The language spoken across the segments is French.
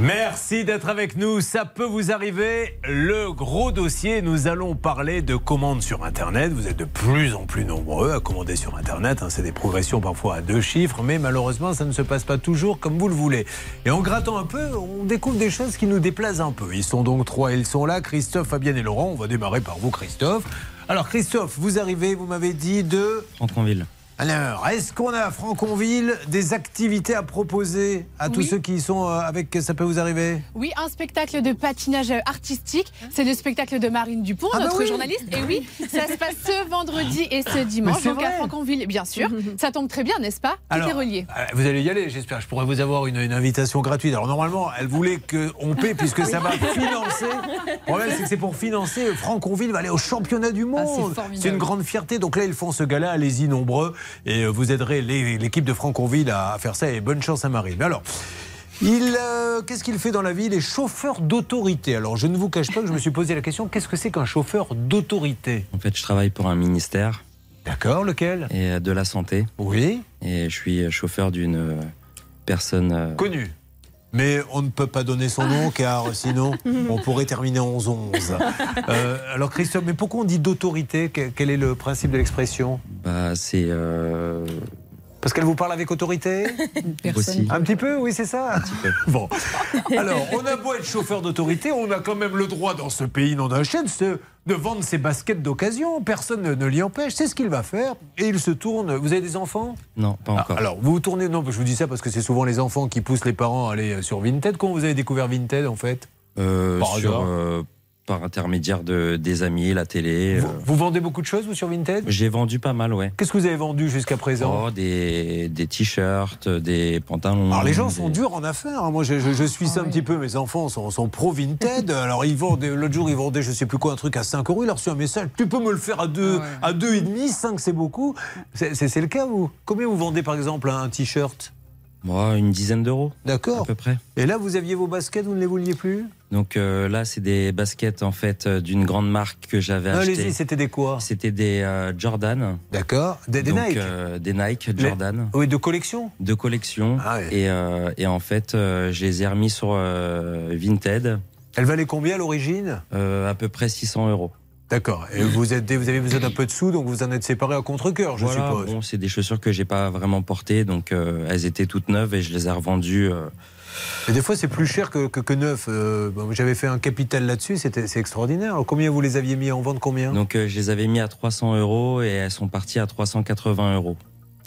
Merci d'être avec nous. Ça peut vous arriver. Le gros dossier, nous allons parler de commandes sur Internet. Vous êtes de plus en plus nombreux à commander sur Internet. Hein. C'est des progressions parfois à deux chiffres, mais malheureusement, ça ne se passe pas toujours comme vous le voulez. Et en grattant un peu, on découvre des choses qui nous déplaisent un peu. Ils sont donc trois, ils sont là. Christophe, Fabienne et Laurent. On va démarrer par vous, Christophe. Alors, Christophe, vous arrivez, vous m'avez dit de... Franconville. Alors, est-ce qu'on a à Franconville des activités à proposer à tous Oui. ceux qui y sont euh, avec Ça peut vous arriver? Oui, un spectacle de patinage artistique. C'est le spectacle de Marine Dupont, Ah bah notre oui. journaliste. Et oui, ça se passe ce vendredi et ce dimanche. Donc à. Franconville, bien sûr. Ça tombe très bien, n'est-ce pas? Tout est relié. euh, vous allez y aller, j'espère. Je pourrais vous avoir une, une invitation gratuite. Alors normalement, elle voulait qu'on paie puisque ça va financer. Le problème, c'est que c'est pour financer. Franconville va aller au championnat du Ah, c'est monde. formidable. c'est une grande fierté. Donc là, ils font ce gala. Allez-y nombreux et euh, vous aiderez l'équipe de Franconville à faire ça. Et bonne chance à Marine. Alors. Il, euh, qu'est-ce qu'il fait dans la vie? Il est chauffeur d'autorité. Alors, je ne vous cache pas que je me suis posé la question qu'est-ce que c'est qu'un chauffeur d'autorité? En fait, je travaille pour un ministère D'accord, lequel? Et euh, de la santé Oui, et je suis chauffeur d'une personne. euh, connu. Mais on ne peut pas donner son nom car sinon on pourrait terminer en 11-11. Euh, alors Christophe, mais pourquoi on dit d'autorité? Quel est le principe de l'expression? Bah, c'est euh, Parce qu'elle vous parle avec autorité? Aussi. Un petit peu, oui, c'est ça peu. Bon. Alors, on a beau être chauffeur d'autorité, on a quand même le droit dans ce pays, non d'un chef, de, de vendre ses baskets d'occasion. Personne ne, ne l'y empêche. C'est ce qu'il va faire. Et il se tourne. Vous avez des enfants? Non, pas Ah, encore. Alors, vous vous tournez. Non, je vous dis ça parce que c'est souvent les enfants qui poussent les parents à aller sur Vinted. Quand vous avez découvert Vinted, en fait? Euh, Par sur, euh, par intermédiaire de, des amis, la télé. vous, euh, vous vendez beaucoup de choses, vous, sur Vinted? J'ai vendu pas mal, ouais. Qu'est-ce que vous avez vendu jusqu'à présent? Oh, des, des t-shirts, des pantalons. Alors les gens des- sont durs en affaires. hein. Moi, je, je- je suis ça un petit peu. Mes enfants sont, sont pro Vinted. Alors ils vendent. L'autre jour, ils vendaient, je sais plus quoi, un truc à 5 euros. Il a reçu un message. Tu peux me le faire à deux, à deux et demi, 5 c'est beaucoup. C'est c'est- c'est le cas vous? Combien vous vendez par exemple un t-shirt? Moi, une dizaine d'euros, à D'accord. peu près. Et là, vous aviez vos baskets, vous ne les vouliez plus? Donc euh, là, c'est des baskets en fait euh, d'une grande marque que j'avais Allez-y, achetées. c'était des quoi? C'était des euh, Jordan. D'accord. Des, des Donc, Nike. euh, des Nike Les- Jordan Oui, de collection. de collection. Ah et, et en fait, je les ai remis sur Vinted, Elle valait combien à l'origine? À peu près 600 euros. D'accord. Et vous, êtes, vous avez besoin d'un peu de sous, donc vous en êtes séparés à contre-cœur, je Voilà, suppose. bon, c'est des chaussures que j'ai pas vraiment portées, donc euh, elles étaient toutes neuves et je les ai revendues. euh, Et des fois, c'est plus cher que, que, que neuf. Euh, bon, J'avais fait un capital là-dessus, c'était c'est extraordinaire. Alors, combien vous les aviez mis en vente Combien? Donc euh, je les avais mis à 300 euros et elles sont parties à 380 euros.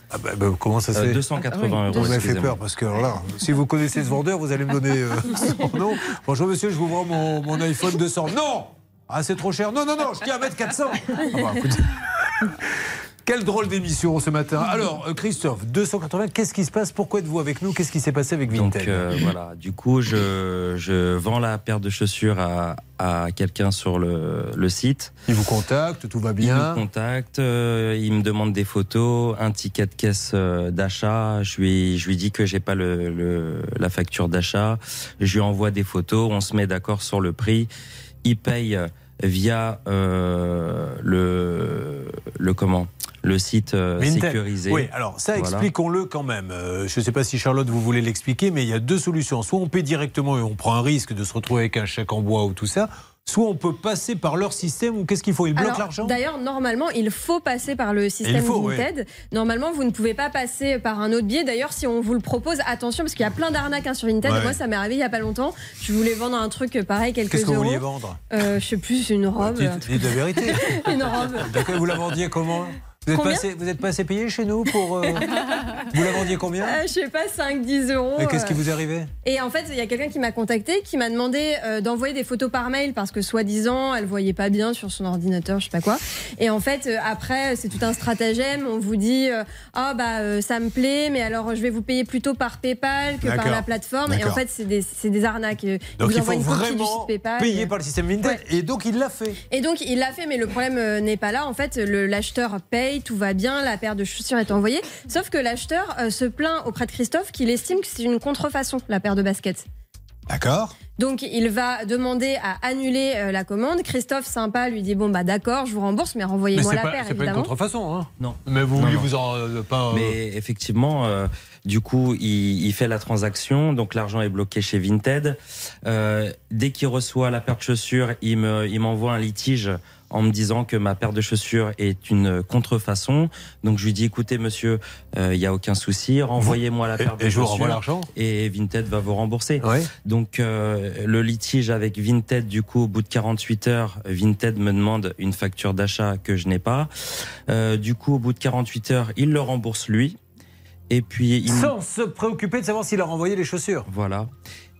Ah bah, bah, Comment ça se Euh, fait? 280 Vous euros. m'avez fait peur parce que alors là, si vous connaissez ce vendeur, vous allez me donner euh, son nom. Bonjour monsieur, je vous vends mon, mon iPhone 200. Non Ah, c'est trop cher. Non, non, non, je tiens à mettre 400. Ah bah. Quelle drôle d'émission ce matin. Alors, euh, Christophe, 280, qu'est-ce qui se passe? Pourquoi êtes-vous avec nous? Qu'est-ce qui s'est passé avec Donc Vinted? euh, voilà, du coup, je, je vends la paire de chaussures à, à quelqu'un sur le, le site. Il vous contacte, tout va Il bien? me contacte, euh, il me demande des photos, un ticket de caisse euh, d'achat. Je lui, je lui dis que j'ai pas le, le- la facture d'achat. Je lui envoie des photos, on se met d'accord sur le prix. Il paye via euh, le, le comment le site euh, sécurisé. Oui, alors ça, Voilà. expliquons-le quand même. Euh, je ne sais pas si Charlotte, vous voulez l'expliquer, mais il y a deux solutions. Soit on paie directement et on prend un risque de se retrouver avec un chèque en bois ou tout ça, soit on peut passer par leur système ou qu'est-ce qu'il faut Ils bloquent l'argent D'ailleurs, normalement, il faut passer par le système faut, oui. Normalement, vous ne pouvez pas passer par un autre biais. D'ailleurs, si on vous le propose, attention, parce qu'il y a plein d'arnaques hein, sur Vinted. Ouais. Moi, ça m'est arrivé il n'y a pas longtemps. Je voulais vendre un truc euh, pareil, quelques Qu'est-ce que vous vouliez vendre? Euh, je sais plus, une robe. dites, dites la vérité. Une robe. D'accord, vous la vendiez comment? Vous êtes, pas assez, vous êtes pas assez payé chez nous pour. euh, vous la vendiez combien Euh, je sais pas, 5-10 euros. Et qu'est-ce qui euh. vous est arrivé? Et en fait, il y a quelqu'un qui m'a contacté, qui m'a demandé euh, d'envoyer des photos par mail parce que soi-disant, elle voyait pas bien sur son ordinateur, je sais pas quoi. Et en fait, euh, après, c'est tout un stratagème. On vous dit, euh, ah bah euh, ça me plaît, mais alors je vais vous payer plutôt par PayPal que par la plateforme. Et en fait, c'est des, arnaques. Donc vous il faut une vraiment PayPal. payer par le système Vinted. Ouais. Et donc il l'a fait. Et donc il l'a fait, mais le problème euh, n'est pas là. En fait, l'acheteur paye, tout va bien, la paire de chaussures est envoyée. Sauf que l'acheteur euh, se plaint auprès de Christophe qu'il estime que c'est une contrefaçon, la paire de baskets. D'accord Donc il va demander à annuler euh, la commande. Christophe, sympa, lui dit bon bah d'accord, je vous rembourse, mais renvoyez-moi la pas, paire c'est pas une évidemment. contrefaçon, hein Non. Mais vous Non, vouliez non. vous en euh, pas. euh, Mais effectivement, euh, du coup, il, il fait la transaction, donc l'argent est bloqué chez Vinted. Euh, dès qu'il reçoit la paire de chaussures, il me, il m'envoie un litige en me disant que ma paire de chaussures est une contrefaçon. Donc je lui dis, écoutez monsieur, euh, il y a aucun souci, renvoyez-moi la paire de et, et je vous renvoie chaussures l'argent. et Vinted va vous rembourser. Ouais. Donc euh, le litige avec Vinted, du coup, au bout de 48 heures, Vinted me demande une facture d'achat que je n'ai pas. Euh, du coup, au bout de 48 heures, il le rembourse lui. Et puis il Sans se préoccuper de savoir s'il a renvoyé les chaussures. voilà.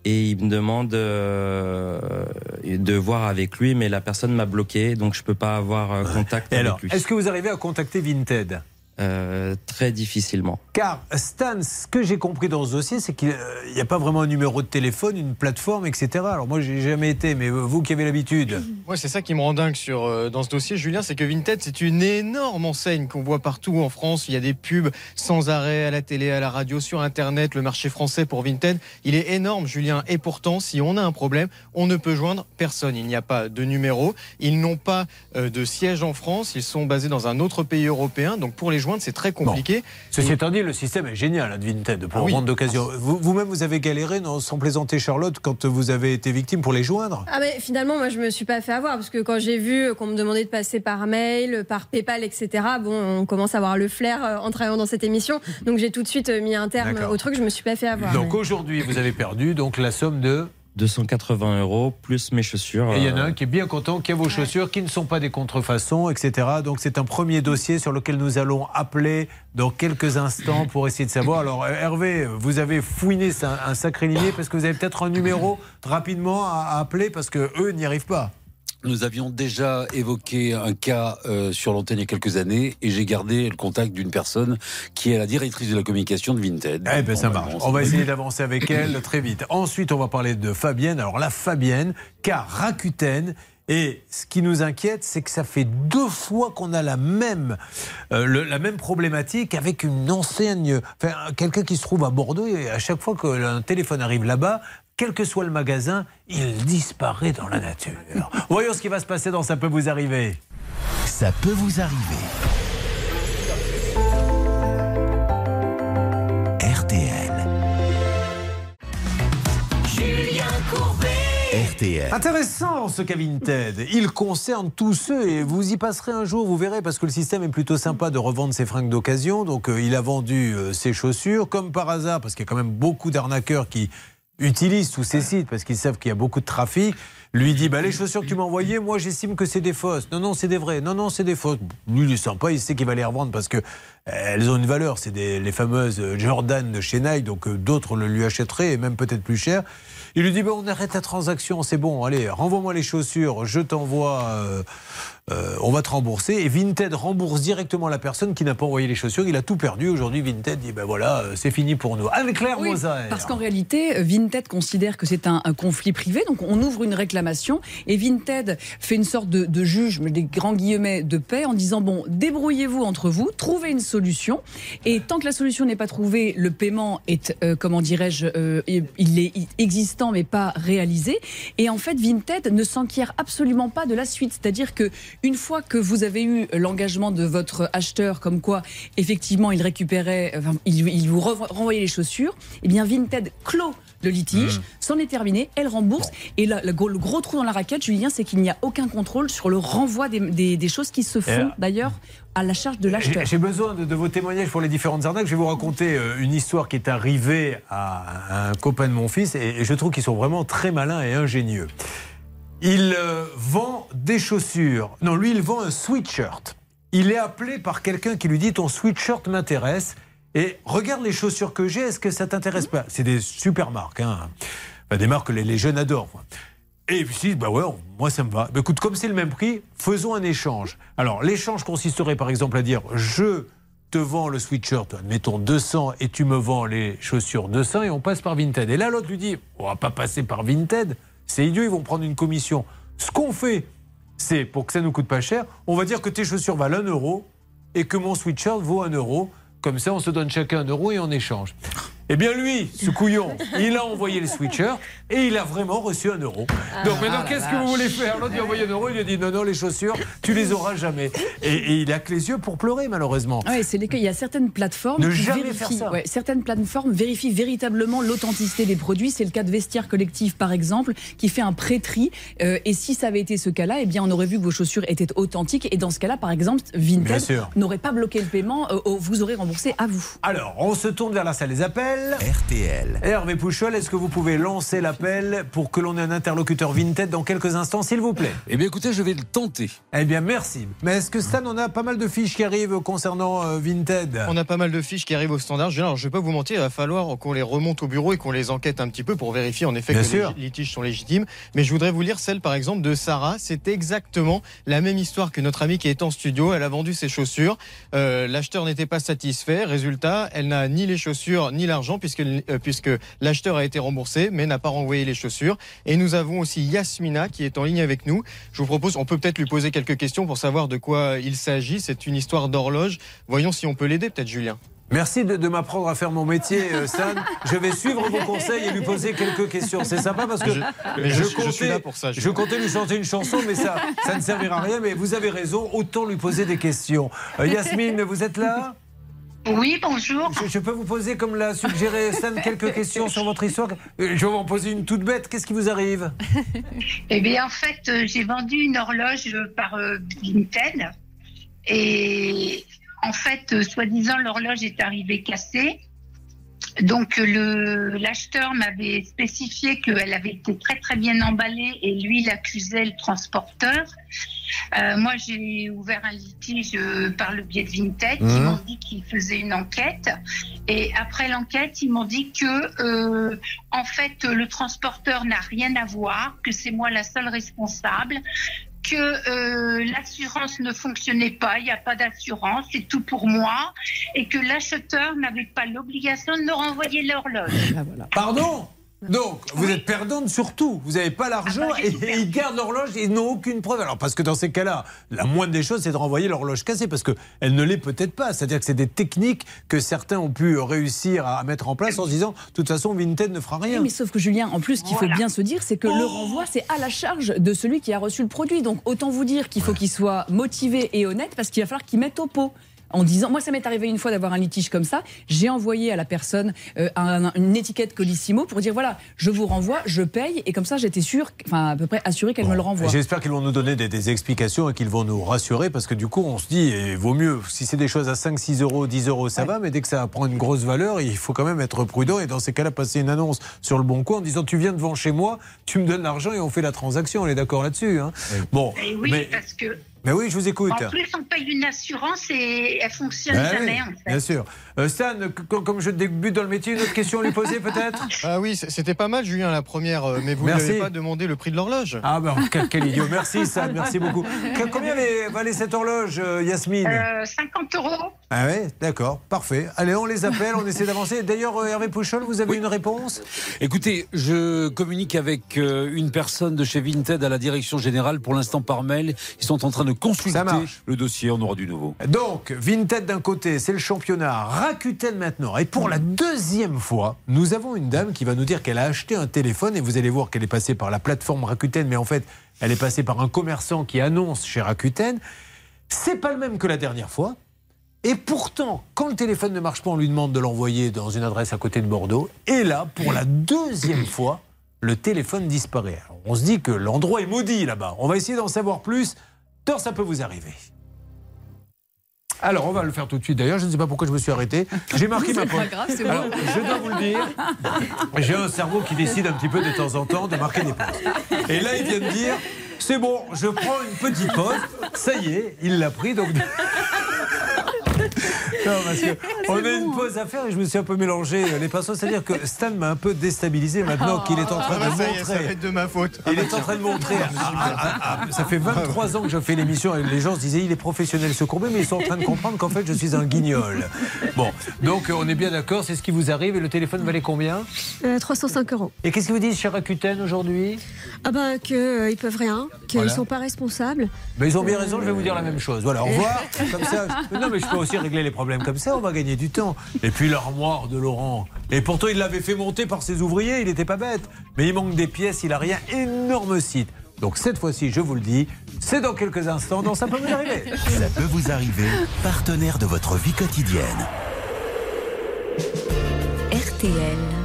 Et il me demande euh, de voir avec lui, mais la personne m'a bloqué, donc je peux pas avoir euh, contact Et avec alors, lui. est-ce que vous arrivez à contacter Vinted? Euh, très difficilement. Car Stan, ce que j'ai compris dans ce dossier, c'est qu'il n'y a pas vraiment un numéro de téléphone, une plateforme, etc. Alors moi, j'ai jamais été, mais vous qui avez l'habitude. Moi, c'est ça qui me rend dingue sur, euh, dans ce dossier, Julien, c'est que Vinted, c'est une énorme enseigne qu'on voit partout en France. Il y a des pubs sans arrêt à la télé, à la radio, sur Internet. Le marché français pour Vinted, il est énorme, Julien. Et pourtant, si on a un problème, on ne peut joindre personne. Il n'y a pas de numéro. Ils n'ont pas euh, de siège en France. Ils sont basés dans un autre pays européen. Donc, pour les joindre, c'est très compliqué. Ceci étant dit, le système est génial de Vinted pour Ah oui. vendre d'occasion. Vous- Vous-même, vous, avez galéré, non, sans plaisanter Charlotte, quand vous avez été victime pour les joindre? Ah mais finalement moi je me suis pas fait avoir parce que quand j'ai vu qu'on me demandait de passer par mail, par PayPal, etc. Bon, on commence à avoir le flair euh, en travaillant dans cette émission, donc j'ai tout de suite euh, mis un terme au truc. Je me suis pas fait avoir. Donc aujourd'hui, vous avez perdu donc la somme de. 280 euros plus mes chaussures. Et il y en a euh, un qui est bien content, qui a vos chaussures, qui ne sont pas des contrefaçons, etc. Donc c'est un premier dossier sur lequel nous allons appeler dans quelques instants pour essayer de savoir. Alors euh, Hervé, vous avez fouiné ça- un sacré limier parce que vous avez peut-être un numéro rapidement à, à appeler parce que eux n'y arrivent pas. Nous avions déjà évoqué un cas euh, sur l'antenne il y a quelques années et j'ai gardé le contact d'une personne qui est la directrice de la communication de Vinted. Eh ben ça On va marche. On va essayer d'avancer avec elle très vite. Ensuite, on va parler de Fabienne. Alors la Fabienne, car Rakuten. Et ce qui nous inquiète, c'est que ça fait deux fois qu'on a la même, euh, le- la même problématique avec une enseigne, enfin, quelqu'un qui se trouve à Bordeaux et à chaque fois qu'un téléphone arrive là-bas, quel que soit le magasin, il disparaît dans la nature. Voyons ce qui va se passer dans Ça peut vous arriver. Ça peut vous arriver. RTL. Julien Courbet. RTL. Intéressant ce cas Vinted. Il concerne tous ceux et vous y passerez un jour, vous verrez, parce que le système est plutôt sympa de revendre ses fringues d'occasion. Donc euh, il a vendu euh, ses chaussures, comme par hasard, parce qu'il y a quand même beaucoup d'arnaqueurs qui utilisent tous ces sites parce qu'ils savent qu'il y a beaucoup de trafic. Lui dit bah, les chaussures que tu m'as envoyées, moi j'estime que c'est des fausses. Non, non, c'est des vraies. Non, non, c'est des fausses. Lui, il est sympa, il sait qu'il va les revendre parce que euh, elles ont une valeur. C'est les fameuses euh, Jordan de chez Nike, donc euh, d'autres le lui achèteraient et même peut-être plus cher. Il lui dit bah, on arrête la transaction, c'est bon, allez, renvoie-moi les chaussures, je t'envoie, euh, euh, on va te rembourser. Et Vinted rembourse directement la personne qui n'a pas envoyé les chaussures. Il a tout perdu. Aujourd'hui, Vinted dit ben voilà, euh, c'est fini pour nous. Anne-Claire Oui, parce qu'en réalité, Vinted considère que c'est un, un conflit privé, donc on ouvre une réclamation et Vinted fait une sorte de, de juge, mais des grands guillemets, de paix en disant bon, débrouillez-vous entre vous, trouvez une solution et tant que la solution n'est pas trouvée, le paiement est, euh, comment dirais-je, euh, il est existant mais pas réalisé. Et en fait, Vinted ne s'enquiert absolument pas de la suite, c'est-à-dire que une fois que vous avez eu l'engagement de votre acheteur, comme quoi effectivement il récupérait, enfin, il, il vous renvo- renvoyait les chaussures, eh bien Vinted clôt le litige, c'en est terminé, elle rembourse. Et là, le, gros, le gros trou dans la raquette, Julien, c'est qu'il n'y a aucun contrôle sur le renvoi des, des- des choses qui se font d'ailleurs à la charge de l'acheteur. j'ai besoin de, de vos témoignages pour les différentes arnaques. Je vais vous raconter euh, une histoire qui est arrivée à un copain de mon fils et, et je trouve qu'ils sont vraiment très malins et ingénieux. Il euh, vend des chaussures. Non, lui, il vend un sweatshirt. Il est appelé par quelqu'un qui lui dit Ton sweatshirt m'intéresse. Et regarde les chaussures que j'ai, est-ce que ça t'intéresse pas? C'est des super marques, hein. Des marques que les, jeunes adorent. Et puis, dit, bah ouais, moi ça me va. Bah, écoute, comme c'est le même prix, faisons un échange. Alors, l'échange consisterait par exemple à dire, je te vends le sweatshirt, admettons 200, et tu me vends les chaussures 200, et on passe par Vinted. Et là, l'autre lui dit, on va pas passer par Vinted, c'est idiot, ils vont prendre une commission. Ce qu'on fait, c'est, pour que ça nous coûte pas cher, on va dire que tes chaussures valent 1 euro, et que mon sweatshirt vaut 1 euro. Comme ça, on se donne chacun 1 euro et on échange. Eh bien lui, ce couillon, il a envoyé le sweatshirt et il a vraiment reçu un euro. Donc maintenant, Ah, qu'est-ce que vous voulez faire? L'autre lui a envoyé un euro, il lui a dit non, non, les chaussures, tu les auras jamais. Et, et il a que les yeux pour pleurer, malheureusement. Ouais, c'est les cas. Il y a certaines plateformes Ne qui jamais vérifient, faire ça. ouais, certaines plateformes vérifient véritablement l'authenticité des produits. C'est le cas de Vestiaire Collectif, par exemple, qui fait un pré-tri. Euh, et si ça avait été ce cas-là, eh bien, on aurait vu que vos chaussures étaient authentiques. Et dans ce cas-là, par exemple, Vinted n'aurait pas bloqué le paiement. euh, euh, vous aurez remboursé à vous. Alors, on se tourne vers la salle des appels. RTL. Hervé Pouchol, est-ce que vous pouvez lancer l'appel pour que l'on ait un interlocuteur Vinted dans quelques instants, s'il vous plaît? Eh bien, écoutez, je vais le tenter. Eh bien, merci. Mais est-ce que Stan, on a pas mal de fiches qui arrivent concernant euh, Vinted? On a pas mal de fiches qui arrivent au standard. Je ne vais pas vous mentir, il va falloir qu'on les remonte au bureau et qu'on les enquête un petit peu pour vérifier en effet Bien que sûr. les litiges sont légitimes. Mais je voudrais vous lire celle par exemple de Sarah. C'est exactement la même histoire que notre amie qui est en studio. Elle a vendu ses chaussures. Euh, L'acheteur n'était pas satisfait. Résultat, elle n'a ni les chaussures ni l'argent puisque, euh, puisque l'acheteur a été remboursé mais n'a pas renvoyé les chaussures. Et nous avons aussi Yasmina qui est en ligne avec nous. Je vous propose, on peut peut-être lui poser quelques questions pour savoir de quoi il s'agit. C'est une histoire d'horloge. Voyons si on peut l'aider peut-être Julien. Merci de, de m'apprendre à faire mon métier, euh, Stan. Je vais suivre vos conseils et lui poser quelques questions. C'est sympa parce que Je- mais je- je suis là pour ça, Je Julien. comptais lui chanter une chanson, mais ça, ça ne servira à rien. Mais vous avez raison, autant lui poser des questions. Euh, Yasmine, vous êtes là? Oui, bonjour. je, je peux vous poser, comme l'a suggéré Stan, quelques questions sur votre histoire Euh, Je vais vous en poser une toute bête. Qu'est-ce qui vous arrive? Eh bien, en fait, euh, j'ai vendu une horloge par euh, Vinted. Et en fait, euh, soi-disant, l'horloge est arrivée cassée. Donc, le- l'acheteur m'avait spécifié qu'elle avait été très, très bien emballée et lui, il accusait le transporteur. Euh, moi, j'ai ouvert un litige euh, par le biais de Vinted. Ils Mhm. m'ont dit qu'ils faisaient une enquête. Et après l'enquête, ils m'ont dit que, euh, en fait, le transporteur n'a rien à voir, que c'est moi la seule responsable, que euh, l'assurance ne fonctionnait pas, il n'y a pas d'assurance, c'est tout pour moi, et que l'acheteur n'avait pas l'obligation de me renvoyer l'horloge. Ah. Pardon? Donc, vous êtes perdante sur tout. Vous n'avez pas l'argent Ah bah, et, ils gardent l'horloge et ils n'ont aucune preuve. Alors, parce que dans ces cas-là, la moindre des choses, c'est de renvoyer l'horloge cassée parce qu'elle ne l'est peut-être pas. C'est-à-dire que c'est des techniques que certains ont pu réussir à mettre en place en se disant, de toute façon, Vinted ne fera Oui, rien. mais sauf que Julien, en plus, ce qu'il faut bien se dire, c'est que le renvoi, c'est à la charge de celui qui a reçu le produit. Donc autant vous dire qu'il faut qu'il soit motivé et honnête parce qu'il va falloir qu'il mette au pot. En disant, moi ça m'est arrivé une fois d'avoir un litige comme ça, j'ai envoyé à la personne euh, un- une étiquette Colissimo pour dire voilà, je vous renvoie, je paye, et comme ça j'étais sûre, enfin à peu près assurée qu'elle me le renvoie. J'espère qu'ils vont nous donner des, des explications et qu'ils vont nous rassurer parce que du coup, on se dit, il vaut mieux, si c'est des choses à 5, 6 euros, 10 euros, ça Ouais. va, mais dès que ça prend une grosse valeur, il faut quand même être prudent et dans ces cas-là, passer une annonce sur le bon coin en disant, tu viens devant chez moi, tu me donnes l'argent et on fait la transaction. On est d'accord là-dessus. hein bon, Et oui, mais, parce que mais oui, je vous écoute. en plus, on paye une assurance et elle fonctionne Ben jamais, oui, en fait. Bien sûr. Euh, Stan, comme je débute dans le métier, une autre question à lui poser peut-être? Ah oui, c'était pas mal, Julien, la première, euh, mais vous n'avez pas demandé le prix de l'horloge. Ah ben quel, quel idiot. Merci Stan, merci beaucoup. Combien valait, cette horloge, euh, Yasmine? Euh, 50 euros. Ah ouais, d'accord, parfait. Allez, on les appelle, on essaie d'avancer. D'ailleurs, Hervé Pouchol, vous avez une réponse? Écoutez, je communique avec une personne de chez Vinted à la direction générale pour l'instant par mail. Ils sont en train de consulter le dossier. On aura du nouveau. Donc, Vinted d'un côté, c'est le championnat, Rakuten maintenant. Et pour la deuxième fois, nous avons une dame qui va nous dire qu'elle a acheté un téléphone et vous allez voir qu'elle est passée par la plateforme Rakuten, mais en fait, elle est passée par un commerçant qui annonce chez Rakuten. C'est pas le même que la dernière fois. Et pourtant, quand le téléphone ne marche pas, on lui demande de l'envoyer dans une adresse à côté de Bordeaux. Et là, pour la deuxième fois, le téléphone disparaît. Alors, on se dit que l'endroit est maudit là-bas. On va essayer d'en savoir plus. Tort, ça peut vous arriver. Alors, on va le faire tout de suite. D'ailleurs, je ne sais pas pourquoi je me suis arrêté. J'ai marqué ma pointe. grave, c'est Alors, bon. je dois vous le dire, j'ai un cerveau qui décide un petit peu de temps en temps de marquer des pauses. Et là, il vient de dire, c'est bon, je prends une petite pause. Ça y est, il l'a pris. Donc, Non, parce que on a une pause à faire et je me suis un peu mélangé les pinceaux. C'est-à-dire que Stan m'a un peu déstabilisé maintenant qu'il est en train Ah de ça ça va montrer. être de ma faute. Il est en train de montrer. à- ça fait 23 ans que je fais l'émission et les gens se disaient il est professionnel ce courbet, mais ils sont en train de comprendre qu'en fait je suis un guignol. Bon, donc on est bien d'accord, c'est ce qui vous arrive et le téléphone valait combien? Euh, 305 euros. Et qu'est-ce qu'ils vous disent chez Rakuten aujourd'hui? Ah bah qu'ils ils peuvent rien, qu'ils Voilà. sont pas responsables. Mais ils ont bien raison, je vais vous dire la même chose. Voilà, au revoir. Comme ça, je- non mais je peux aussi régler les problèmes comme ça, on va gagner du temps. Et puis l'armoire de Laurent. Et pourtant, il l'avait fait monter par ses ouvriers, il n'était pas bête. Mais il manque des pièces, il a rien. Énorme site. Donc cette fois-ci, je vous le dis, c'est dans quelques instants, donc ça peut vous arriver. Ça peut vous arriver, partenaire de votre vie quotidienne. RTL.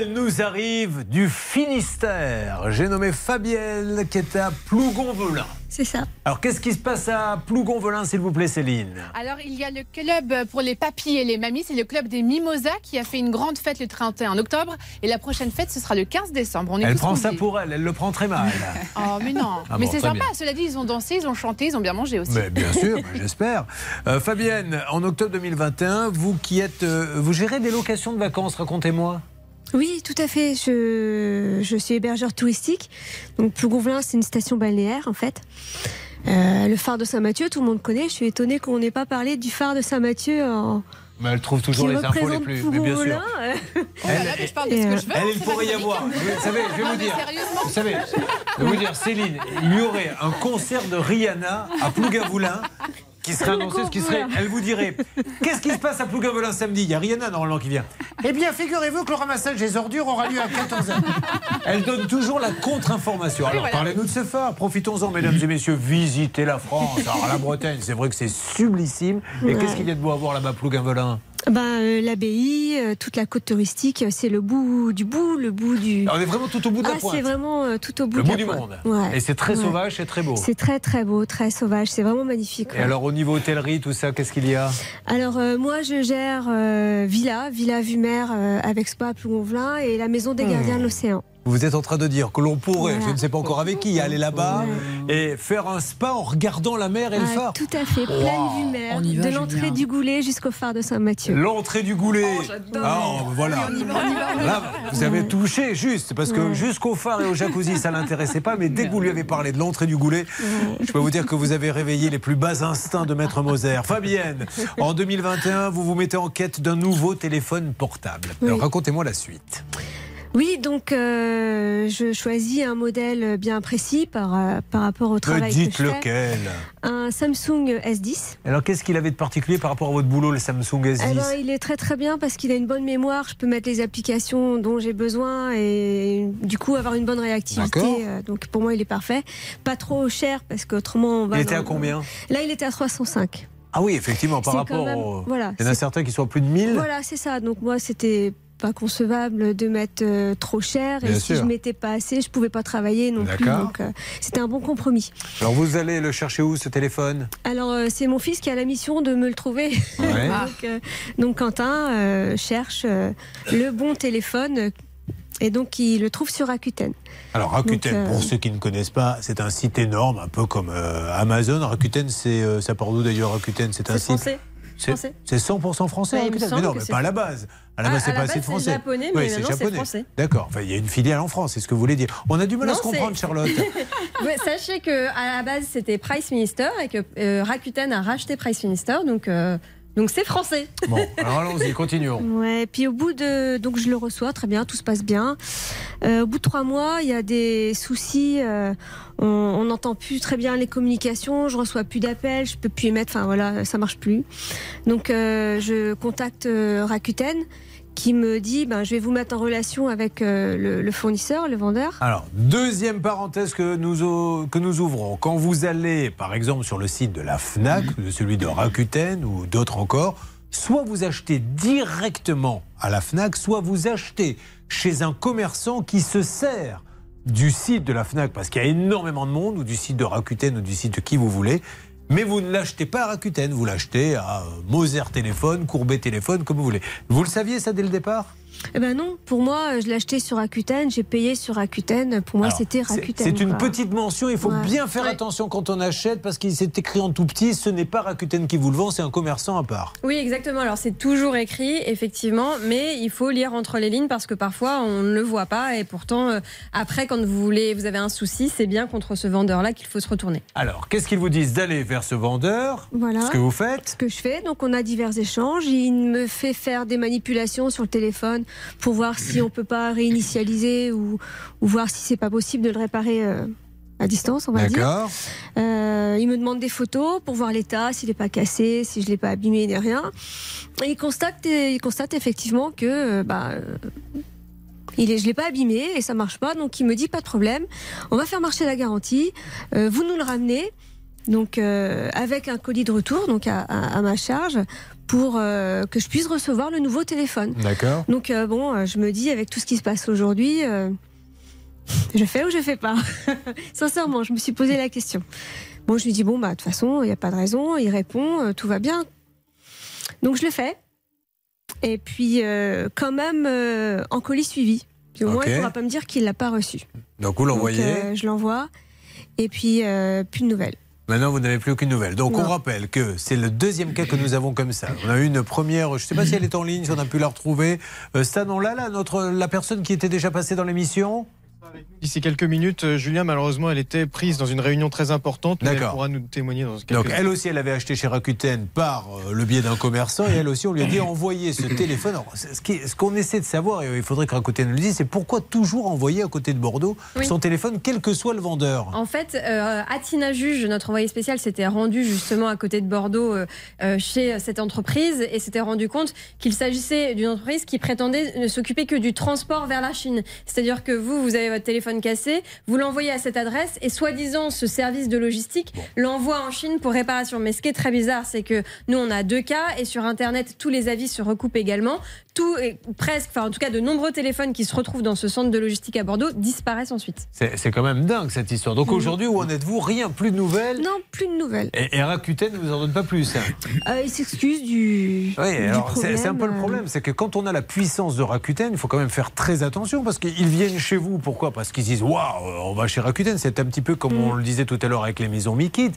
Elle nous arrive du Finistère. J'ai nommé Fabienne qui est à Plougonvelin. C'est ça. Alors qu'est-ce qui se passe à Plougonvelin, s'il vous plaît, Céline? Alors, il y a le club pour les papis et les mamies, c'est le club des Mimosas qui a fait une grande fête le 31 octobre. Et la prochaine fête, ce sera le 15 décembre. On est Elle prend ça pour elle, elle le prend très mal. Oh, mais non. Ah mais bon, c'est sympa. bien. Cela dit, ils ont dansé, ils ont chanté, ils ont bien mangé aussi. Mais bien sûr, j'espère. Euh, Fabienne, en octobre 2021, vous qui êtes, euh, vous gérez des locations de vacances, racontez-moi. Oui, tout à fait. Je, je suis hébergeur touristique. Donc, Plougonvelin, c'est une station balnéaire, en fait. Euh, le phare de Saint-Mathieu, tout le monde connaît. Je suis étonnée qu'on n'ait pas parlé du phare de Saint-Mathieu en. Mais elle trouve toujours les infos les plus. Mais bien sûr. Plougonvelin. Oh là là, mais je parle de ce que je veux. Elle, hein, pourrait y avoir. Vous savez, je vais vous dire. sérieusement. Vous savez, je vais vous dire, Céline, il y aurait un concert de Rihanna à Plougaboulin qui serait annoncé, ce qui serait, elle vous dirait, qu'est-ce qui se passe à Plougaboulin samedi? Il y a Rihanna normalement qui vient. Eh bien, figurez-vous que le ramassage des ordures aura lieu à 14h. Elle donne toujours la contre-information. Alors, voilà. parlez-nous de ce phare. Profitons-en, mesdames et messieurs. Visitez la France. Alors, la Bretagne, c'est vrai que c'est sublissime. Et Ouais. qu'est-ce qu'il y a de beau à voir là-bas, Plougaboulin Ben, euh, l'abbaye, euh, toute la côte touristique, euh, c'est le bout du bout, le bout du. On est vraiment tout au bout de la Ah, pointe. c'est vraiment euh, tout au bout Le de bout la du pointe. monde. Ouais. Et c'est très Ouais. sauvage, c'est très beau. C'est très très beau, très sauvage. C'est vraiment magnifique. Et ouais. alors au niveau hôtellerie, tout ça, qu'est-ce qu'il y a? Alors moi je gère Villa, Villa Vue Mer euh, avec Spa Plougonvelin et la Maison des Gardiens Hmm. de l'Océan. Vous êtes en train de dire que l'on pourrait, Voilà. je ne sais pas encore avec qui, aller là-bas et faire un spa en regardant la mer et le phare. tout à fait, pleine Wow. vue mer, On y va, de l'entrée du Goulet jusqu'au phare de Saint-Mathieu. L'entrée du goulet. Oh, j'adore. Ah, voilà. Là, vous avez touché juste, parce que Ouais. jusqu'au phare et au jacuzzi, ça l'intéressait pas, mais dès que vous lui avez parlé de l'entrée du goulet, je peux vous dire que vous avez réveillé les plus bas instincts de Maître Moser. Fabienne, en 2021, vous vous mettez en quête d'un nouveau téléphone portable. Alors Oui. racontez-moi la suite. Oui, donc euh, je choisis un modèle bien précis par, euh, par rapport au travail Me que dites je fais. lequel Un Samsung S10. Alors qu'est-ce qu'il avait de particulier par rapport à votre boulot, le Samsung S10 Eh ben, il est très très bien parce qu'il a une bonne mémoire. Je peux mettre les applications dont j'ai besoin et du coup avoir une bonne réactivité. Euh, Donc pour moi, il est parfait. Pas trop cher parce qu'autrement on va. Il était dans- à combien Là, il était à 305. Ah oui, effectivement, par rapport même- au... voilà, Il y en a certains qui sont à plus de 1000. Voilà, c'est ça. Donc moi, c'était pas concevable de mettre euh, trop cher Bien et si je mettais pas assez, je pouvais pas travailler non plus. Donc euh, c'était un bon compromis. Alors vous allez le chercher où ce téléphone? Alors euh, c'est mon fils qui a la mission de me le trouver. Ouais. donc, donc Quentin cherche le bon téléphone et donc il le trouve sur Rakuten. Alors Rakuten, Donc, euh, pour ceux qui ne connaissent pas, c'est un site énorme, un peu comme euh, Amazon. Rakuten, c'est euh, ça part d'où d'ailleurs Rakuten? C'est un site. français. C'est Français. c'est 100% français Ouais, Rakuten. Mais non, mais pas à la base. À la Ah, base, c'est pas c'est français. japonais, mais Oui, c'est français. D'accord. Enfin, il y a une filiale en France, c'est ce que vous voulez dire. On a du mal à se comprendre, Charlotte. Sachez que à la base c'était Price Minister et que euh, Rakuten a racheté Price Minister, donc euh, donc c'est français. Bon, alors allons-y, continuons. Ouais, puis au bout de. Donc je le reçois, très bien, tout se passe bien. Euh, au bout de trois mois, il y a des soucis. euh, on n'entend plus très bien les communications, je reçois plus d'appels, je peux plus émettre, enfin voilà, ça marche plus. Donc euh, je contacte Rakuten qui me dit ben, je vais vous mettre en relation avec euh, le, le fournisseur, le vendeur. Alors, deuxième parenthèse que nous, que nous ouvrons. Quand vous allez, par exemple, sur le site de la FNAC, de celui de Rakuten ou d'autres encore, soit vous achetez directement à la FNAC, soit vous achetez chez un commerçant qui se sert du site de la FNAC, parce qu'il y a énormément de monde, ou du site de Rakuten, ou du site de qui vous voulez. Mais vous ne l'achetez pas à Rakuten, vous l'achetez à Moser Téléphone, Courbet Téléphone, comme vous voulez. Vous le saviez ça dès le départ? Eh ben non, pour moi, je l'ai acheté sur Rakuten, j'ai payé sur Rakuten. Pour moi, c'était Rakuten. C'est une quoi. petite mention, il faut Ouais. bien faire attention quand on achète parce qu'il s'est écrit en tout petit, ce n'est pas Rakuten qui vous le vend, c'est un commerçant à part. Oui, exactement. Alors c'est toujours écrit, effectivement, mais il faut lire entre les lignes parce que parfois on ne le voit pas et pourtant euh, après quand vous voulez, vous avez un souci, c'est bien contre ce vendeur-là qu'il faut se retourner. Alors, qu'est-ce qu'ils vous disent D'aller vers ce vendeur, Voilà. ce que vous faites? Ce que je fais. Donc on a divers échanges. Il me fait faire des manipulations sur le téléphone pour voir si on peut pas réinitialiser ou, ou voir si c'est pas possible de le réparer euh, à distance, on va dire. D'accord. Euh, il me demande des photos pour voir l'état, s'il n'est pas cassé, si je l'ai pas abîmé, ni rien. Et il constate, il constate effectivement que euh, bah, euh, il est, je l'ai pas abîmé et ça marche pas. Donc il me dit pas de problème. On va faire marcher la garantie. Euh, vous nous le ramenez. Donc euh, avec un colis de retour, donc à, à- à ma charge, pour euh, que je puisse recevoir le nouveau téléphone. D'accord. Donc euh, bon, je me dis avec tout ce qui se passe aujourd'hui, je fais ou je fais pas? Sincèrement, je me suis posé la question. Bon, je lui dis bon bah de toute façon, il n'y a pas de raison. Il répond, tout va bien. Donc je le fais. Et puis quand même en colis suivi. Puis au moins, il ne pourra pas me dire qu'il l'a pas reçu. Donc vous l'envoyez? je l'envoie. Et puis plus de nouvelles. Maintenant, vous n'avez plus aucune nouvelle. Donc, on rappelle que c'est le deuxième cas que nous avons comme ça. On a eu une première, je ne sais pas si elle est en ligne, si on a pu la retrouver. Euh, ça, non, là, là, notre, la personne qui était déjà passée dans l'émission. D'ici quelques minutes, euh, Julien, malheureusement, elle était prise dans une réunion très importante. mais Elle D'accord. pourra nous témoigner dans quelques Donc, elle aussi, elle avait acheté chez Rakuten par euh, le biais d'un commerçant. Et elle aussi, on lui a dit envoyer ce téléphone. Alors, ce qu'on essaie de savoir, et il faudrait que Rakuten nous le dise, c'est pourquoi toujours envoyer à côté de Bordeaux Oui. son téléphone, quel que soit le vendeur? En fait, euh, Atina Juge, notre envoyé spécial, s'était rendu justement à côté de Bordeaux euh, chez cette entreprise et s'était rendu compte qu'il s'agissait d'une entreprise qui prétendait ne s'occuper que du transport vers la Chine. C'est-à-dire que vous, vous avez votre téléphone cassé, vous l'envoyez à cette adresse et soi-disant ce service de logistique l'envoie en Chine pour réparation. Mais ce qui est très bizarre, c'est que nous, on a deux cas et sur Internet, tous les avis se recoupent également. Tout, et presque, enfin en tout cas de nombreux téléphones qui se retrouvent dans ce centre de logistique à Bordeaux disparaissent ensuite. C'est quand même dingue cette histoire. Donc, aujourd'hui, où en êtes-vous Rien, plus de nouvelles Non, plus de nouvelles. Et, et Rakuten ne vous en donne pas plus. hein. Euh, il s'excuse du. Oui, alors c'est un peu le problème. problème, c'est que quand on a la puissance de Rakuten, il faut quand même faire très attention parce qu'ils viennent chez vous. Pourquoi? Parce qu'ils disent waouh, on va chez Rakuten. C'est un petit peu comme on le disait tout à l'heure avec les maisons Mikit.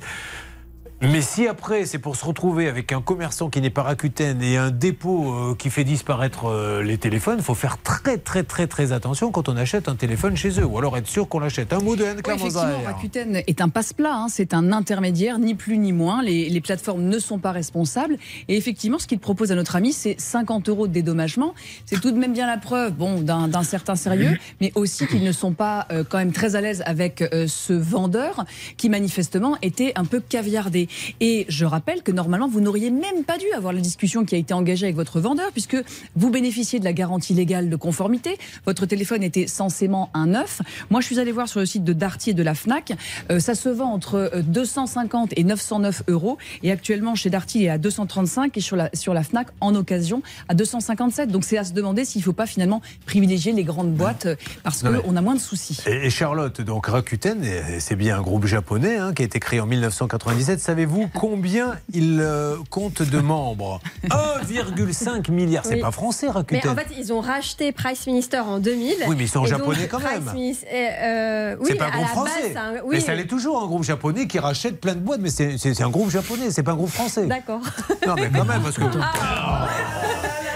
Mais si après c'est pour se retrouver avec un commerçant qui n'est pas Rakuten et un dépôt euh, qui fait disparaître euh, les téléphones, il faut faire très très très très attention quand on achète un téléphone chez eux, ou alors être sûr qu'on l'achète. Un mot de Anne Oui, effectivement. Rakuten est un passe-plat, hein, c'est un intermédiaire, ni plus ni moins. Les, les plateformes ne sont pas responsables. Et effectivement, ce qu'il propose à notre ami, c'est 50 euros de dédommagement. C'est tout de même bien la preuve bon, d'un d'un certain sérieux, mais aussi qu'ils ne sont pas euh, quand même très à l'aise avec euh, ce vendeur qui manifestement était un peu caviardé. Et je rappelle que normalement, vous n'auriez même pas dû avoir la discussion qui a été engagée avec votre vendeur, puisque vous bénéficiez de la garantie légale de conformité. Votre téléphone était censément un neuf. Moi, je suis allée voir sur le site de Darty et de la Fnac. Euh, ça se vend entre euh, 250 et 909 euros. Et actuellement, chez Darty, il est à 235 et sur la, sur la Fnac, en occasion, à 257. Donc, c'est à se demander s'il ne faut pas finalement privilégier les grandes boîtes euh, parce qu'on a moins de soucis. Et Charlotte, donc Rakuten, c'est bien un groupe japonais hein, qui a été créé en 1997. Savez-vous combien il euh, compte de membres 1,5 milliard. C'est Oui. pas français, Mais Rakuten. en fait, ils ont racheté Price Minister en 2000. Oui, mais ils sont donc, japonais quand même. Euh, oui, c'est pas un groupe base, français. un- mais oui, ça l'est toujours un groupe japonais qui rachète plein de boîtes, mais c'est un groupe japonais, c'est pas un groupe français. D'accord. Non, mais quand même, parce que.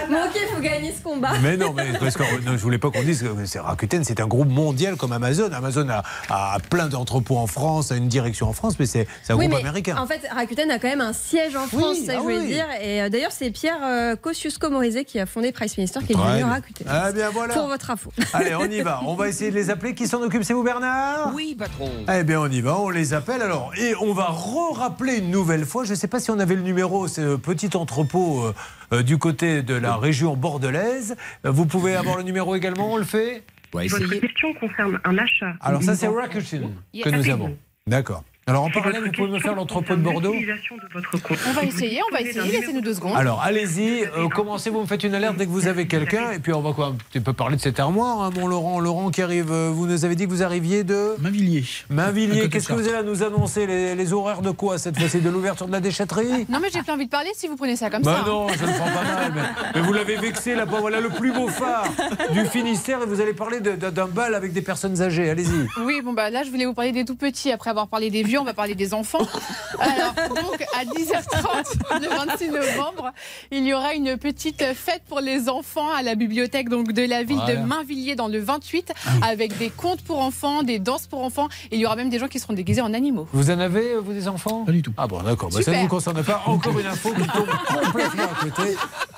Bon, ok, il faut gagner ce combat. Mais non, mais parce que non, je voulais pas qu'on dise que c'est Rakuten, c'est un groupe mondial comme Amazon. Amazon a, a plein d'entrepôts en France, a une direction en France, mais c'est c'est un Oui, groupe mais américain. En fait, Rakuten a quand même un siège en France, c'est ça que ah je voulais oui. dire. Et euh, d'ailleurs, c'est Pierre euh, Kosciusko-Morizet qui a fondé Price Minister, qui est devenu. Rakuten. Ah bien voilà. Pour votre info. Allez, on y va. On va essayer de les appeler. Qui s'en occupe? C'est vous, Bernard? Oui, patron. Eh bien, on y va. On les appelle alors. Et on va re-rappeler une nouvelle fois. Je ne sais pas si on avait le numéro, ce petit entrepôt euh, euh, du côté de la région bordelaise. Euh, Vous pouvez avoir le numéro également. On le fait Votre question concerne un achat. Alors, ça, c'est Rakuten que nous avons. D'accord. Alors, en parallèle, vous pouvez me faire l'entrepôt de Bordeaux On va essayer, on va essayer, laissez-nous deux secondes. Alors, allez-y, euh, commencez, vous me faites une alerte dès que vous avez quelqu'un, et puis on va quoi, un petit peu parler de cette armoire, hein, mon Laurent. Laurent qui arrive, euh, vous nous avez dit que vous arriviez de Mainvilliers. À Mainvilliers. Qu'est-ce de que vous allez nous annoncer les, les horaires de quoi cette fois-ci De l'ouverture de la déchetterie Non mais j'ai plus envie de parler si vous prenez ça comme bah ça. hein. non, je ne prends pas mal. Mais, mais vous l'avez vexé là Voilà le plus beau phare du Finistère et vous allez parler d'un bal avec des personnes âgées. Allez-y. Oui, bon bah là je voulais vous parler des tout petits. Après avoir parlé des vieux, on va parler des enfants. Alors donc à 10h30 le 26 novembre, il y aura une petite fête pour les enfants à la bibliothèque donc de la ville Voilà. de Mainvilliers dans le 28 avec des contes pour enfants, des danses pour enfants. Et il y aura même des gens qui seront déguisés en animaux. Vous en avez, euh, vous, des enfants? Pas du tout. Ah bon, d'accord. Bah, ça ne vous concerne pas. Encore une info qui tombe complètement à côté.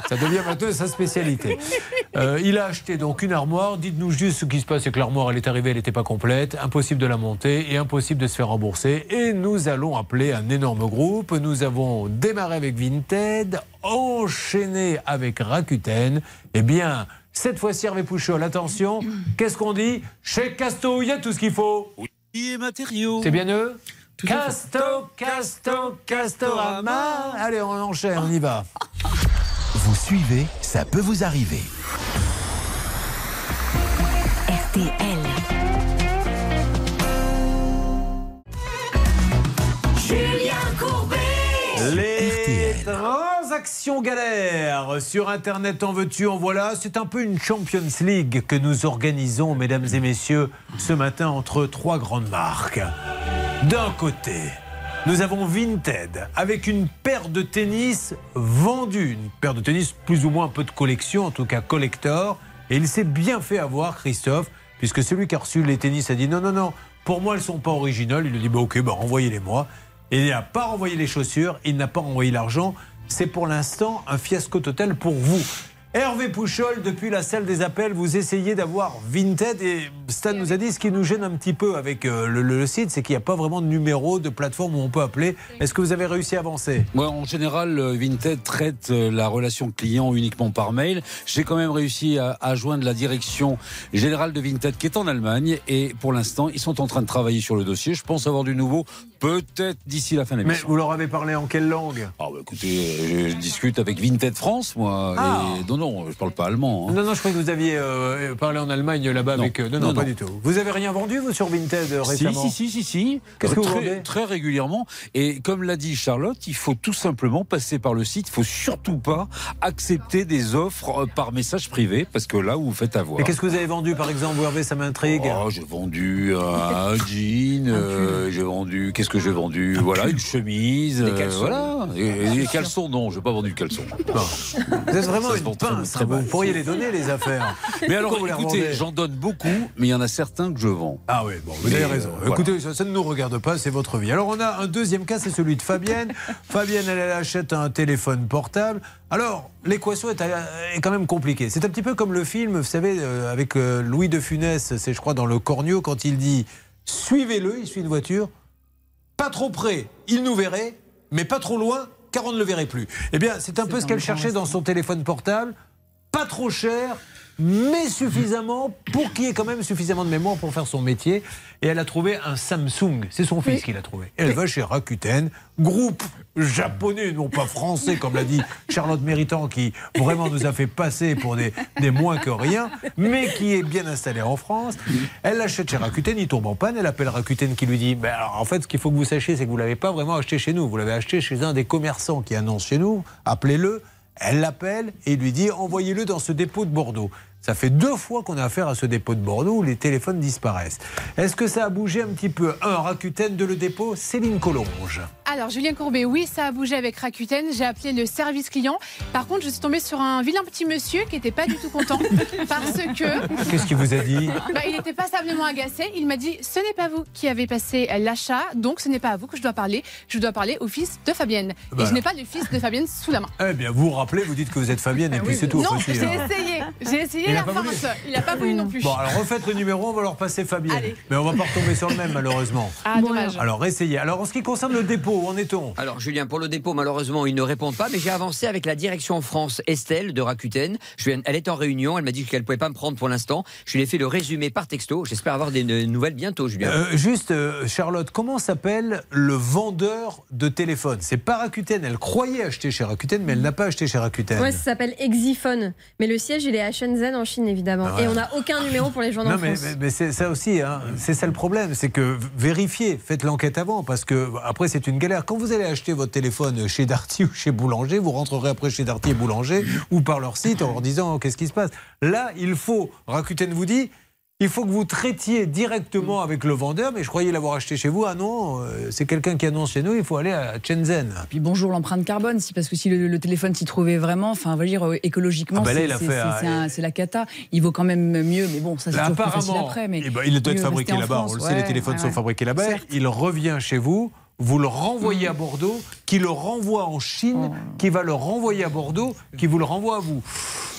Ça devient maintenant sa spécialité. Euh, il a acheté donc une armoire. Dites-nous juste ce qui se passe, c'est que l'armoire, elle est arrivée, elle n'était pas complète. Impossible de la monter et impossible de se faire rembourser. Et nous allons appeler un énorme groupe. Nous avons démarré avec Vinted, enchaîné avec Rakuten. Eh bien, cette fois-ci, Hervé Pouchol, attention, qu'est-ce qu'on dit? Chez Casto, il y a tout ce qu'il faut. Et matériaux. C'est bien eux? Casto, Casto, Castorama. Allez, on enchaîne, on y va. Vous suivez, ça peut vous arriver. RTL. Les transactions galères sur Internet en veux-tu, en voilà. C'est un peu une Champions League que nous organisons, mesdames et messieurs, ce matin entre trois grandes marques. D'un côté, nous avons Vinted avec une paire de tennis vendue, une paire de tennis plus ou moins un peu de collection, en tout cas collector. Et il s'est bien fait avoir, Christophe, puisque celui qui a reçu les tennis a dit non, non, non, pour moi elles sont pas originales. Il a dit bah, ok, bah, renvoyez-les-moi. Il n'a pas renvoyé les chaussures, il n'a pas renvoyé l'argent. C'est pour l'instant un fiasco total pour vous. Hervé Pouchol, depuis la salle des appels, vous essayez d'avoir Vinted et Stan nous a dit ce qui nous gêne un petit peu avec euh, le, site, c'est qu'il n'y a pas vraiment de numéro, de plateforme où on peut appeler. Est-ce que vous avez réussi à avancer? Moi, en général, euh, Vinted traite euh, la relation client uniquement par mail. J'ai quand même réussi à, à joindre la direction générale de Vinted qui est en Allemagne et pour l'instant, ils sont en train de travailler sur le dossier. Je pense avoir du nouveau peut-être d'ici la fin de Mais l'émission. vous leur avez parlé en quelle langue? Ah bah écoutez, je discute avec Vinted France, moi. Ah. Et non, non, je parle pas allemand. hein. Non, non, je croyais que vous aviez euh, parlé en Allemagne là-bas avec. euh, non, non, Non, pas non. du tout. Vous avez rien vendu, vous, sur Vinted euh, récemment? Si, si, si, si, si. Qu'est-ce que vous vendez? très régulièrement. Et comme l'a dit Charlotte, il faut tout simplement passer par le site. Il faut surtout pas accepter des offres par message privé, parce que là, vous vous faites avoir. Et qu'est-ce que vous avez vendu, par exemple, vous Hervé, ça m'intrigue Oh, j'ai vendu euh, un jean, euh, j'ai vendu, qu'est-ce que j'ai vendu Voilà, une chemise, Des euh, caleçons. voilà. Et, et les caleçons, non, j'ai pas vendu de caleçons. Vous êtes vraiment une pince. très hein, mal. Vous pourriez les donner, les affaires. Mais alors, Pourquoi écoutez, j'en donne beaucoup, mais il y en a certains que je vends. Ah oui, bon, vous avez euh, raison. voilà. Écoutez, ça, ça ne nous regarde pas, c'est votre vie. Alors, on a un deuxième cas, c'est celui de Fabienne. Fabienne, elle, elle achète un téléphone portable. Alors, l'équation est, euh, est quand même compliquée. C'est un petit peu comme le film, vous savez, euh, avec euh, Louis de Funès, c'est je crois dans Le Cornio, quand il dit Suivez-le, il suit une voiture, pas trop près, il nous verrait, mais pas trop loin, car on ne le verrait plus. Eh bien, c'est un peu ce qu'elle cherchait dans son téléphone portable. Pas trop cher, mais suffisamment pour qu'il y ait quand même suffisamment de mémoire pour faire son métier. Et elle a trouvé un Samsung. C'est son fils qui l'a trouvé. Elle va chez Rakuten, groupe japonais, non pas français, comme l'a dit Charlotte Méritant, qui vraiment nous a fait passer pour des, des moins que rien, mais qui est bien installé en France. Elle l'achète chez Rakuten, il tombe en panne, elle appelle Rakuten qui lui dit alors, En fait, ce qu'il faut que vous sachiez, c'est que vous ne l'avez pas vraiment acheté chez nous. Vous l'avez acheté chez un des commerçants qui annonce chez nous. Appelez-le. Elle l'appelle et lui dit Envoyez-le dans ce dépôt de Bordeaux. Ça fait deux fois qu'on a affaire à ce dépôt de Bordeaux où les téléphones disparaissent. Est-ce que ça a bougé un petit peu Un Rakuten de le dépôt, Céline Collonge. Alors, Julien Courbet, oui, ça a bougé avec Rakuten. J'ai appelé le service client. Par contre, je suis tombée sur un vilain petit monsieur qui n'était pas du tout content parce que. Qu'est-ce qu'il vous a dit bah, il était passablement agacé. Il m'a dit Ce n'est pas vous qui avez passé l'achat, donc ce n'est pas à vous que je dois parler. Je dois parler au fils de Fabienne. Bah. Et je n'ai pas le fils de Fabienne sous la main. Eh bien, vous vous rappelez, vous dites que vous êtes Fabienne et puis c'est tout. non, j'ai essayé. J'ai essayé Il la farce. Il n'a pas voulu non plus. Bon, alors refaites le numéro, on va leur passer Fabienne. Allez. Mais on va pas retomber sur le même, malheureusement. Ah, dommage. Alors, essayez. Alors, en ce qui concerne le dépôt, où en est-on? Alors Julien, pour le dépôt, malheureusement, ils ne répondent pas, mais j'ai avancé avec la direction France Estelle de Rakuten. Je lui ai- elle est en réunion, elle m'a dit qu'elle ne pouvait pas me prendre pour l'instant. Je lui ai fait le résumé par texto. J'espère avoir des ne- nouvelles bientôt, Julien. Euh, juste, euh, Charlotte, comment s'appelle le vendeur de téléphone C'est pas Rakuten. Elle croyait acheter chez Rakuten, mais elle n'a pas acheté chez Rakuten. Ouais, ça s'appelle Exiphone. Mais le siège, il est à Shenzhen en Chine, évidemment. Ah ouais. Et on n'a aucun numéro pour les gens en Non, mais, France. mais- mais c'est ça aussi, hein. c'est ça le problème, c'est que vérifiez, faites l'enquête avant, parce que après c'est une galère. Quand vous allez acheter votre téléphone chez Darty ou chez Boulanger, vous rentrerez après chez Darty et Boulanger ou par leur site en leur disant oh, qu'est-ce qui se passe? Là, il faut, Rakuten vous dit, il faut que vous traitiez directement avec le vendeur, mais je croyais l'avoir acheté chez vous. Ah non, euh, c'est quelqu'un qui annonce chez nous, il faut aller à Shenzhen. Puis bonjour l'empreinte carbone, si, parce que si le, le téléphone s'y trouvait vraiment, enfin, on va dire euh, écologiquement, Ah bah là, c'est la cata. Il vaut quand même mieux, mais bon, ça c'est toujours plus facile après. Mais eh ben, il doit être fabriqué là-bas. On le sait, les téléphones ouais, sont ouais. fabriqués là-bas. Il revient chez vous. Vous le renvoyez à Bordeaux, qui le renvoie en Chine, Oh. qui va le renvoyer à Bordeaux, qui vous le renvoie à vous.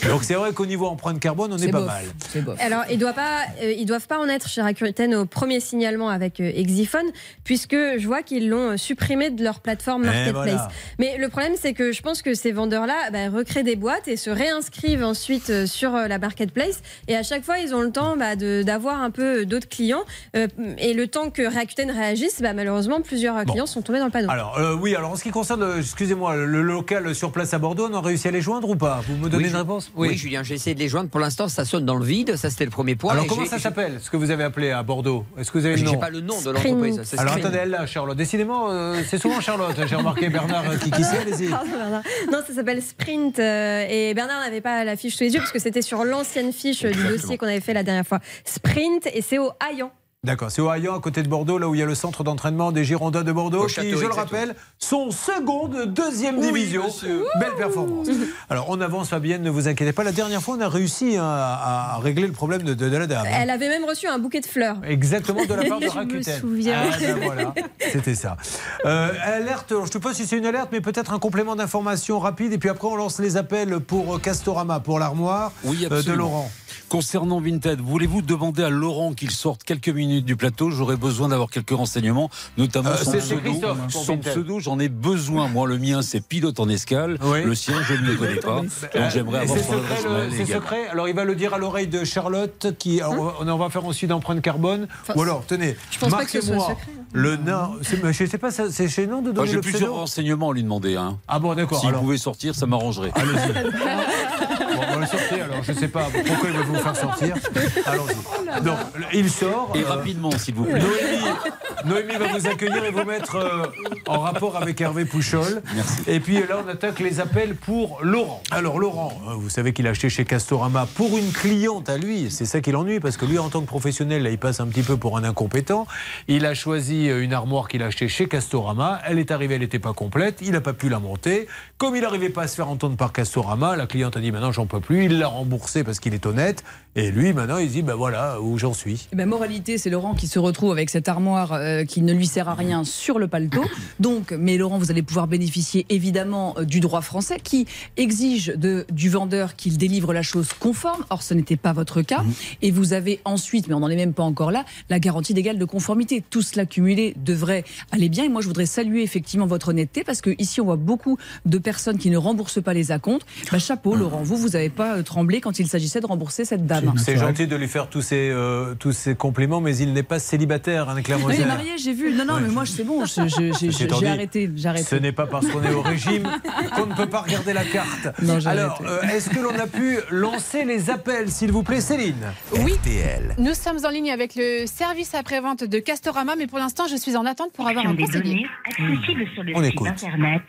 Donc c'est vrai qu'au niveau empreinte carbone, on est, pas bof. mal. C'est bof. Alors, ils doivent pas, euh, ils doivent pas en être chez Rakuten au premier signalement avec euh, Exiphone, puisque je vois qu'ils l'ont euh, supprimé de leur plateforme Eh, marketplace. voilà. Mais le problème, c'est que je pense que ces vendeurs-là bah, recréent des boîtes et se réinscrivent ensuite euh, sur euh, la marketplace. Et à chaque fois, ils ont le temps bah, d'avoir un peu d'autres clients. Euh, et le temps que Rakuten réagisse, bah, malheureusement, plusieurs Bon. clients sont tombés dans le panneau. Alors euh, oui, alors en ce qui concerne, excusez-moi, le local sur place à Bordeaux, on a réussi à les joindre ou pas? Vous me donnez Oui, une réponse? Oui, Julien, j'ai essayé de les joindre. Pour l'instant, ça sonne dans le vide. Ça, c'était le premier point. Alors comment j'ai- ça j'ai- s'appelle Ce que vous avez appelé à Bordeaux Est-ce que vous avez le J'ai nom pas le nom de l'entreprise. c'est Alors attendez, elle là, Charlotte. Décidément, euh, c'est souvent Charlotte. J'ai remarqué Bernard euh, qui qui c'est, allez-y. Non, ça s'appelle Sprint. euh, et Bernard n'avait pas la fiche sous les yeux parce que c'était sur l'ancienne fiche du dossier qu'on avait fait la dernière fois. Sprint et c'est au Hayan. D'accord, c'est au à côté de Bordeaux, là où il y a le centre d'entraînement des Girondins de Bordeaux, Au qui, château, je le rappelle, sont seconde, deuxième division. Belle performance. Alors on avance, Fabienne, ne vous inquiétez pas. La dernière fois, on a réussi hein, à, à régler le problème de, de- de la dame. hein. Elle avait même reçu un bouquet de fleurs. Exactement de la part de Je me Rakuten. souviens. Ah, ben voilà, c'était ça. Euh, alerte, je ne sais pas si c'est une alerte, mais peut-être un complément d'information rapide. Et puis après, on lance les appels pour euh, Castorama, pour l'armoire Oui, euh, de. Laurent. Concernant Vinted, voulez-vous demander à Laurent qu'il sorte quelques minutes du plateau J'aurais besoin d'avoir quelques renseignements, notamment Euh, son pseudo. Son pseudo, j'en ai besoin. Moi, le mien, c'est pilote en escale. Oui. Le sien, je ne le connais pas. Donc, j'aimerais avoir son secret, adresse le- mail c'est secret. Alors il va le dire à l'oreille de Charlotte, qui alors, on en va faire aussi d'empreinte carbone. Enfin, Ou alors, tenez, marquez-moi secret. le nain. c'est- mais Je sais pas, c'est chez nous de Moi, donner J'ai le plusieurs pseudo. renseignements à lui demander. Hein. Ah bon, d'accord. S'il alors- pouvait sortir, ça m'arrangerait. on va le sortir alors, je sais pas pourquoi il va vous faire sortir. Allons-y. Donc, il sort. Et euh, rapidement, s'il vous plaît. Noémie, Noémie va vous accueillir et vous mettre euh, en rapport avec Hervé Pouchol. Merci. Et puis là, on attaque les appels pour Laurent. Alors, Laurent, euh, vous savez qu'il a acheté chez Castorama pour une cliente à lui. C'est ça qui l'ennuie parce que lui, en tant que professionnel, là, il passe un petit peu pour un incompétent. Il a choisi euh, une armoire qu'il a achetée chez Castorama. Elle est arrivée, elle n'était pas complète. Il n'a pas pu la monter. Comme il n'arrivait pas à se faire entendre par Castorama, la cliente a dit maintenant, j'en peux plus. Il l'a remboursé parce qu'il est honnête. Et lui, maintenant, il dit ben voilà où j'en suis. Eh ben, moralité, c'est Laurent qui se retrouve avec cette armoire euh, qui ne lui sert à rien sur le paletot. Donc, mais Laurent, vous allez pouvoir bénéficier évidemment euh, du droit français qui exige de, du vendeur qu'il délivre la chose conforme. Or, ce n'était pas votre cas. Et vous avez ensuite, mais on n'en est même pas encore là, la garantie d'égal de conformité. Tout cela cumulé devrait aller bien. Et moi, je voudrais saluer effectivement votre honnêteté parce que ici, on voit beaucoup de personnes qui ne remboursent pas les acomptes. Bah, chapeau, Laurent. Vous, vous n'avez pas euh, tremblé quand il s'agissait de rembourser cette dame. C'est gentil de lui faire tous ces, euh, tous ces compliments, mais il n'est pas célibataire, hein, Claire il est marié, j'ai vu. Non, non, Ouais. mais moi, c'est bon. j'ai- arrêté. Arrêté. Ce n'est pas parce qu'on est au régime qu'on ne peut pas regarder la carte. Non, Alors, euh, est-ce que l'on a pu lancer les appels, s'il vous plaît, Céline? Oui. RTL. Nous sommes en ligne avec le service après-vente de Castorama, mais pour l'instant, je suis en attente pour avoir un des conseiller. données accessibles sur le On site écoute. internet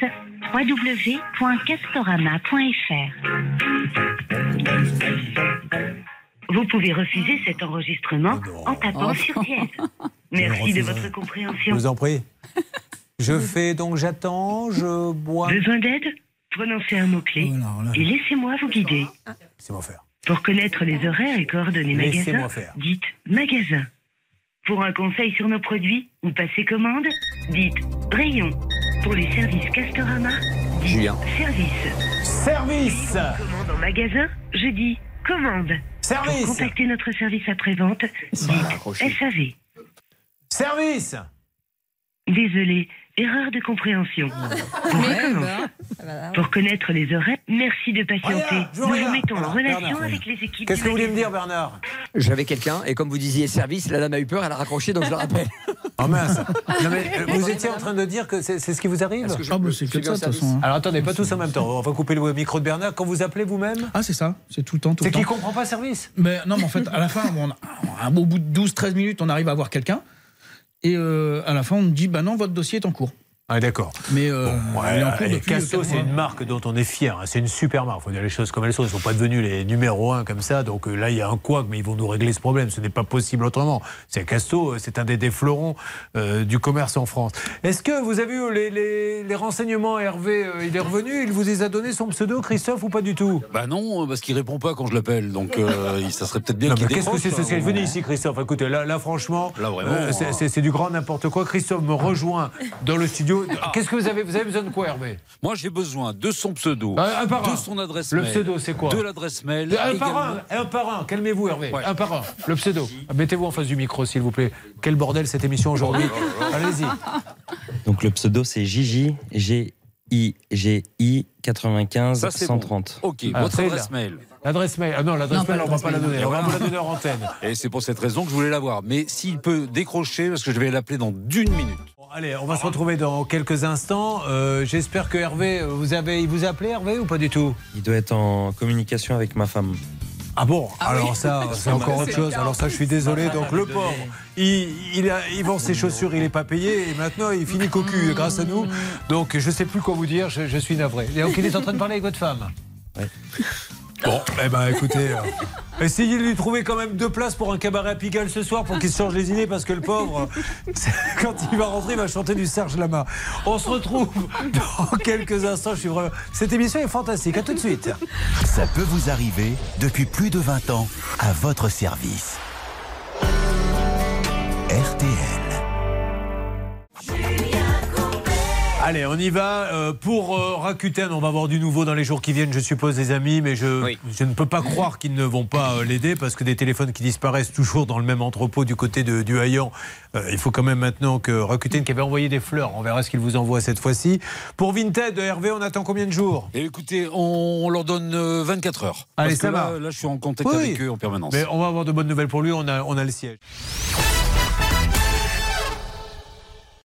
www.castorama.fr. Vous pouvez refuser cet enregistrement en tapant Oh. sur dièse. Je Merci de votre Je compréhension. vous en prie. Je fais donc, j'attends, je bois. Besoin d'aide? Prononcez un mot-clé et laissez-moi vous guider. Laissez-moi faire. Pour connaître les horaires et coordonnées magasins, faire. dites magasin. Pour un conseil sur nos produits ou passer commande, dites rayon. Pour les services Castorama, dites Julien. service. Service Commande en magasin, je dis commande. Service contacter notre service après-vente, dites accroché. SAV. Service Désolé, erreur de compréhension. On recommence. Pour connaître les horaires, merci de patienter. Nous vous mettons en relation Bernard, avec les équipes. Qu'est-ce que vous voulez me dire, Bernard? J'avais quelqu'un, et comme vous disiez service, la dame a eu peur, elle a raccroché, donc je le rappelle. Oh mince Non, mais, euh, Vous étiez en train de dire que c'est ce qui vous arrive Parce que je- Ah, bah, c'est que ça, de toute service. façon. hein. Alors attendez, pas tous en même temps. On va couper le micro de Bernard. Quand vous appelez vous-même Ah, c'est ça, c'est tout le temps, tout C'est qu'il temps. comprend pas service Mais non, mais en fait, à la fin, on a- au bout de 12-13 minutes, on arrive à voir quelqu'un. Et euh, à la fin, on me dit, bah non, votre dossier est en cours. Ah, d'accord. Mais euh, il est en cours et depuis. Casso, quatre c'est une marque dont on est fier. hein. C'est une super marque. Il faut dire les choses comme elles sont. Ils ne sont pas devenus les numéros 1 comme ça. Donc euh, là, il y a un couac, mais ils vont nous régler ce problème. Ce n'est pas possible autrement. C'est Casto, euh, c'est un des, des fleurons euh, du commerce en France. Est-ce que vous avez eu les, les- les renseignements Hervé euh, Il est revenu Il vous les a donné son pseudo, Christophe, ou pas du tout? Bah non, parce qu'il répond pas quand je l'appelle. Donc euh, ça serait peut-être bien qu'il mais Qu'est-ce que c'est ce hein, qu'il Venez bon. ici, Christophe? Écoutez, là, là franchement, Là, vraiment, euh, c'est- hein. c'est du grand n'importe quoi. Christophe me rejoint dans le studio. Vous, qu'est-ce que vous avez Vous avez besoin de quoi, Hervé Moi, j'ai besoin de son pseudo, Un- un par un. de son adresse Le mail. pseudo, c'est quoi De l'adresse mail. Un par un, un par un. Calmez-vous, Hervé. Un par un. Le pseudo. Mettez-vous en face du micro, s'il vous plaît. Quel bordel cette émission aujourd'hui. Allez-y. Donc le pseudo c'est Gigi, G-I-G-I 95 Ça, c'est bon. 130. Ok, Ah, votre adresse là. mail. L'adresse mail. Ah non, l'adresse mail, on va pas la donner. On va vous la donner en antenne. Et c'est pour cette raison que je voulais l'avoir. Mais s'il peut décrocher, parce que je vais l'appeler dans d'une minute. Allez, on va se retrouver dans quelques instants. Euh, J'espère que Hervé, vous avez, il vous a appelé Hervé ou pas du tout Il doit être en communication avec ma femme. Ah bon Alors ça, c'est encore autre chose. Alors ça, je suis désolé. Donc le pauvre, il, il, a- il vend ses chaussures, il n'est pas payé et maintenant il finit cocu grâce à nous. Donc je sais plus quoi vous dire. Je, je suis navré. Et donc il est en train de parler avec votre femme. Ouais. Bon, eh ben écoutez, euh, essayez de lui trouver quand même deux places pour un cabaret à Pigalle ce soir pour qu'il se change les idées parce que le pauvre, quand il va rentrer, il va chanter du Serge Lama. On se retrouve dans quelques instants. Je suis vraiment... Cette émission est fantastique. À tout de suite. Ça peut vous arriver depuis plus de 20 ans à votre service. RTL. Allez, on y va. Euh, pour euh, Rakuten, on va avoir du nouveau dans les jours qui viennent, je suppose, les amis, mais je, Oui. je ne peux pas croire qu'ils ne vont pas euh, l'aider parce que des téléphones qui disparaissent toujours dans le même entrepôt du côté de, du Hayan. Euh, il faut quand même maintenant que Rakuten, qui avait envoyé des fleurs, on verra ce qu'il vous envoie cette fois-ci. Pour Vinted, Hervé, on attend combien de jours? Et écoutez, on, on leur donne euh, 24 heures. Allez, Parce que ça là, va. Là, je suis en contact Oui. avec eux en permanence. Mais on va avoir de bonnes nouvelles pour lui, on a, on a le siège.